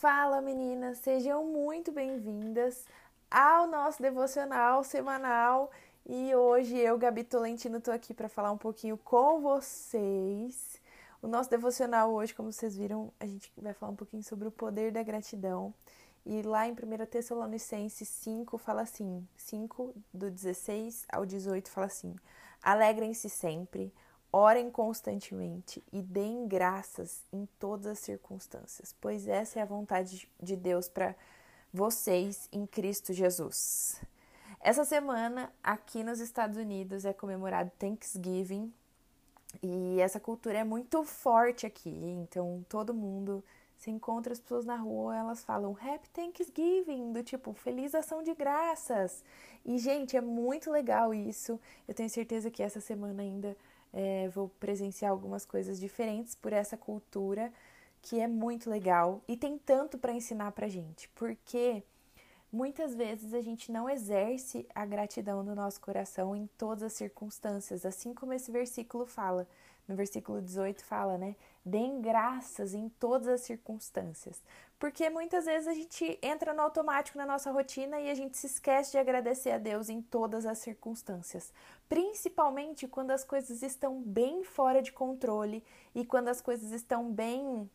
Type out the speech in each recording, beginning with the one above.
Fala meninas, sejam muito bem-vindas ao nosso devocional semanal e hoje eu, Gabi Tolentino, tô aqui para falar um pouquinho com vocês. O nosso devocional hoje, como vocês viram, a gente vai falar um pouquinho sobre o poder da gratidão. E lá em 1 Tessalonicenses 5 fala assim, 5 do 16 ao 18 fala assim: Alegrem-se sempre, Orem constantemente e deem graças em todas as circunstâncias, pois essa é a vontade de Deus para vocês em Cristo Jesus. Essa semana, aqui nos Estados Unidos, é comemorado Thanksgiving e essa cultura é muito forte aqui, então todo mundo se encontra as pessoas na rua, elas falam Happy Thanksgiving, do tipo Feliz Ação de Graças. E, gente, é muito legal isso. Eu tenho certeza que essa semana ainda é, vou presenciar algumas coisas diferentes por essa cultura que é muito legal e tem tanto para ensinar para gente, porque muitas vezes a gente não exerce a gratidão no nosso coração em todas as circunstâncias, assim como esse versículo fala. No versículo 18 fala, né? Deem graças em todas as circunstâncias. Porque muitas vezes a gente entra no automático na nossa rotina e a gente se esquece de agradecer a Deus em todas as circunstâncias. Principalmente quando as coisas estão bem fora de controle e quando as coisas estão bem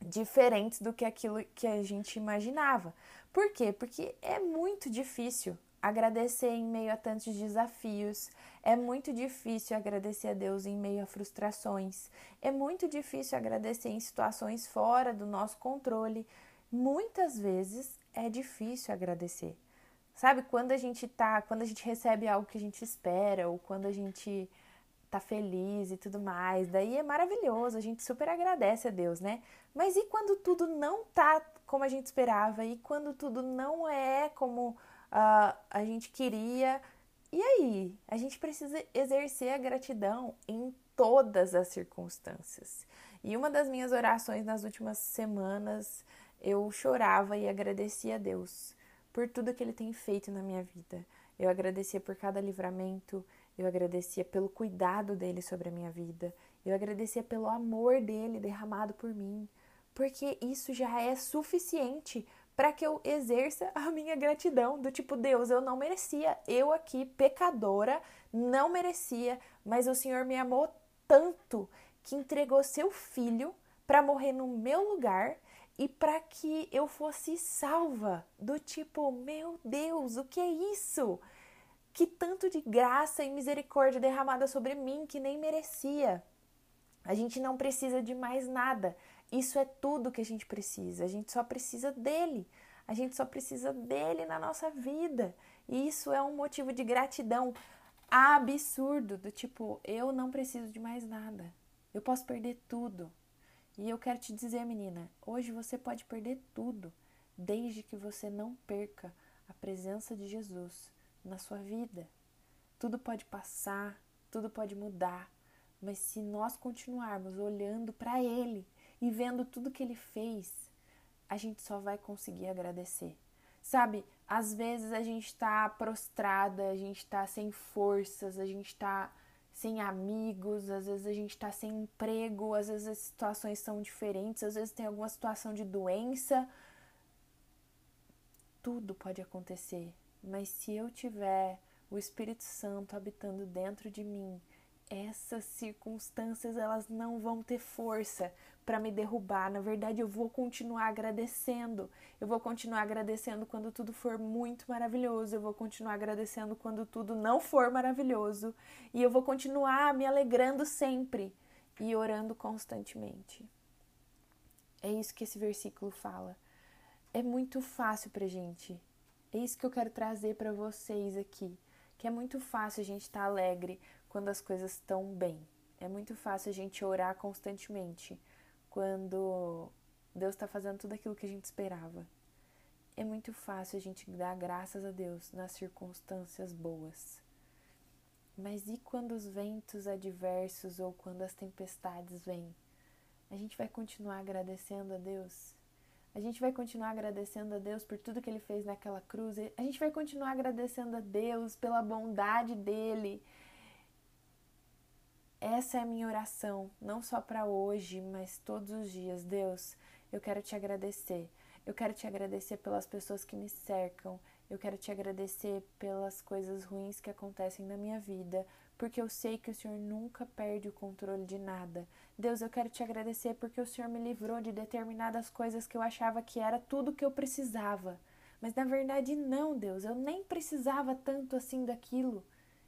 diferentes do que aquilo que a gente imaginava. Por quê? Porque é muito difícil agradecer em meio a tantos desafios. É muito difícil agradecer a Deus em meio a frustrações. É muito difícil agradecer em situações fora do nosso controle. Muitas vezes é difícil agradecer. Sabe, quando a gente tá, quando a gente recebe algo que a gente espera ou quando a gente tá feliz e tudo mais, daí é maravilhoso, a gente super agradece a Deus, né? Mas e quando tudo não tá como a gente esperava? E quando tudo não é como uh, a gente queria. E aí? A gente precisa exercer a gratidão em todas as circunstâncias. E uma das minhas orações nas últimas semanas, eu chorava e agradecia a Deus por tudo que Ele tem feito na minha vida. Eu agradecia por cada livramento, eu agradecia pelo cuidado dele sobre a minha vida, eu agradecia pelo amor dele derramado por mim, porque isso já é suficiente para que eu exerça a minha gratidão, do tipo, Deus, eu não merecia, eu aqui, pecadora, não merecia, mas o Senhor me amou tanto que entregou seu filho para morrer no meu lugar e para que eu fosse salva, do tipo, meu Deus, o que é isso? Que tanto de graça e misericórdia derramada sobre mim que nem merecia. A gente não precisa de mais nada. Isso é tudo que a gente precisa. A gente só precisa dele. A gente só precisa dele na nossa vida. E isso é um motivo de gratidão absurdo, do tipo, eu não preciso de mais nada. Eu posso perder tudo. E eu quero te dizer, menina, hoje você pode perder tudo, desde que você não perca a presença de Jesus na sua vida. Tudo pode passar, tudo pode mudar, mas se nós continuarmos olhando para Ele, e vendo tudo que ele fez, a gente só vai conseguir agradecer. Sabe, às vezes a gente tá prostrada, a gente tá sem forças, a gente tá sem amigos, às vezes a gente tá sem emprego, às vezes as situações são diferentes, às vezes tem alguma situação de doença. Tudo pode acontecer, mas se eu tiver o Espírito Santo habitando dentro de mim, essas circunstâncias elas não vão ter força para me derrubar. Na verdade, eu vou continuar agradecendo. Eu vou continuar agradecendo quando tudo for muito maravilhoso. Eu vou continuar agradecendo quando tudo não for maravilhoso. E eu vou continuar me alegrando sempre e orando constantemente. É isso que esse versículo fala. É muito fácil pra gente. É isso que eu quero trazer para vocês aqui, que é muito fácil a gente estar tá alegre quando as coisas estão bem. É muito fácil a gente orar constantemente quando Deus está fazendo tudo aquilo que a gente esperava. É muito fácil a gente dar graças a Deus nas circunstâncias boas. Mas e quando os ventos adversos ou quando as tempestades vêm? A gente vai continuar agradecendo a Deus? A gente vai continuar agradecendo a Deus por tudo que Ele fez naquela cruz? A gente vai continuar agradecendo a Deus pela bondade dEle, essa é a minha oração, não só para hoje, mas todos os dias. Deus, eu quero te agradecer. Eu quero te agradecer pelas pessoas que me cercam. Eu quero te agradecer pelas coisas ruins que acontecem na minha vida, porque eu sei que o Senhor nunca perde o controle de nada. Deus, eu quero te agradecer porque o Senhor me livrou de determinadas coisas que eu achava que era tudo que eu precisava. Mas na verdade, não, Deus, eu nem precisava tanto assim daquilo.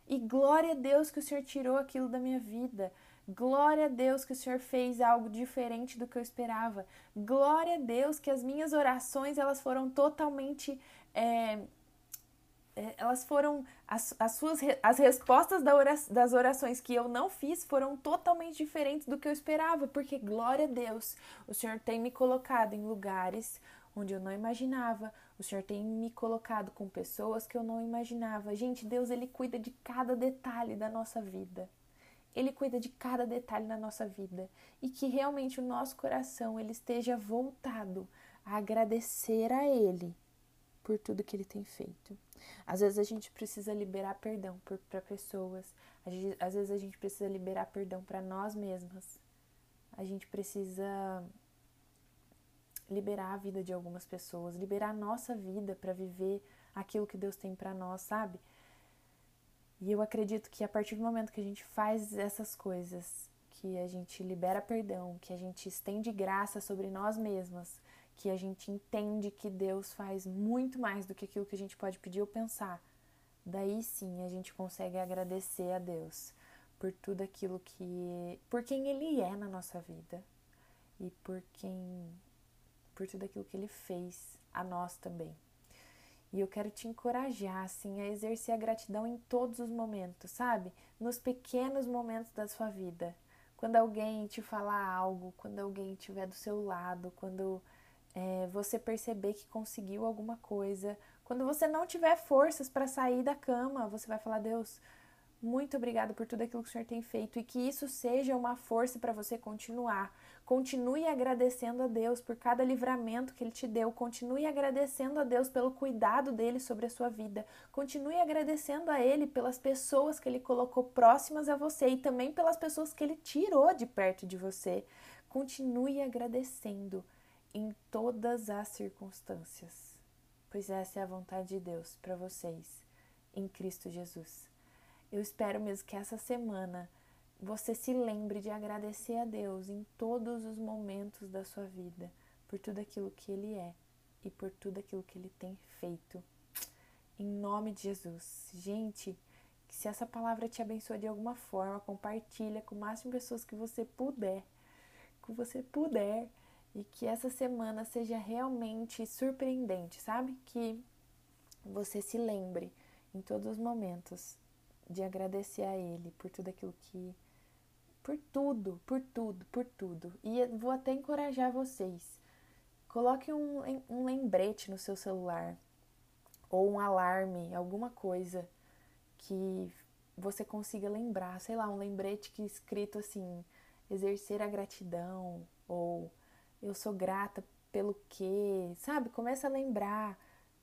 E glória a Deus que o Senhor tirou aquilo da minha vida. Glória a Deus que o Senhor fez algo diferente do que eu esperava. Glória a Deus que as minhas orações elas foram totalmente é, elas foram as, as suas as respostas das orações que eu não fiz foram totalmente diferentes do que eu esperava, porque glória a Deus, o Senhor tem me colocado em lugares onde eu não imaginava, o Senhor tem me colocado com pessoas que eu não imaginava. Gente, Deus ele cuida de cada detalhe da nossa vida. Ele cuida de cada detalhe da nossa vida e que realmente o nosso coração ele esteja voltado a agradecer a ele por tudo que ele tem feito. Às vezes a gente precisa liberar perdão para pessoas, às vezes a gente precisa liberar perdão para nós mesmas. A gente precisa liberar a vida de algumas pessoas, liberar a nossa vida para viver aquilo que Deus tem para nós, sabe? E eu acredito que a partir do momento que a gente faz essas coisas, que a gente libera perdão, que a gente estende graça sobre nós mesmas, que a gente entende que Deus faz muito mais do que aquilo que a gente pode pedir ou pensar, daí sim a gente consegue agradecer a Deus por tudo aquilo que. por quem Ele é na nossa vida e por quem. por tudo aquilo que Ele fez a nós também. E eu quero te encorajar, assim, a exercer a gratidão em todos os momentos, sabe? Nos pequenos momentos da sua vida. Quando alguém te falar algo, quando alguém estiver do seu lado, quando é, você perceber que conseguiu alguma coisa. Quando você não tiver forças para sair da cama, você vai falar: Deus, muito obrigado por tudo aquilo que o Senhor tem feito e que isso seja uma força para você continuar. Continue agradecendo a Deus por cada livramento que Ele te deu. Continue agradecendo a Deus pelo cuidado dele sobre a sua vida. Continue agradecendo a Ele pelas pessoas que Ele colocou próximas a você e também pelas pessoas que Ele tirou de perto de você. Continue agradecendo em todas as circunstâncias, pois essa é a vontade de Deus para vocês em Cristo Jesus. Eu espero mesmo que essa semana você se lembre de agradecer a Deus em todos os momentos da sua vida por tudo aquilo que Ele é e por tudo aquilo que Ele tem feito. Em nome de Jesus. Gente, se essa palavra te abençoe de alguma forma, compartilha com o máximo de pessoas que você puder. Que você puder e que essa semana seja realmente surpreendente, sabe? Que você se lembre em todos os momentos de agradecer a Ele por tudo aquilo que. Por tudo, por tudo, por tudo. E vou até encorajar vocês. Coloque um, um lembrete no seu celular ou um alarme, alguma coisa que você consiga lembrar, sei lá, um lembrete que escrito assim, exercer a gratidão ou eu sou grata pelo quê, sabe? Começa a lembrar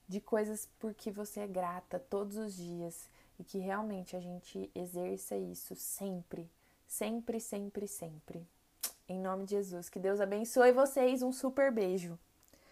de coisas por que você é grata todos os dias e que realmente a gente exerça isso sempre, sempre, sempre, sempre. Em nome de Jesus, que Deus abençoe vocês, um super beijo.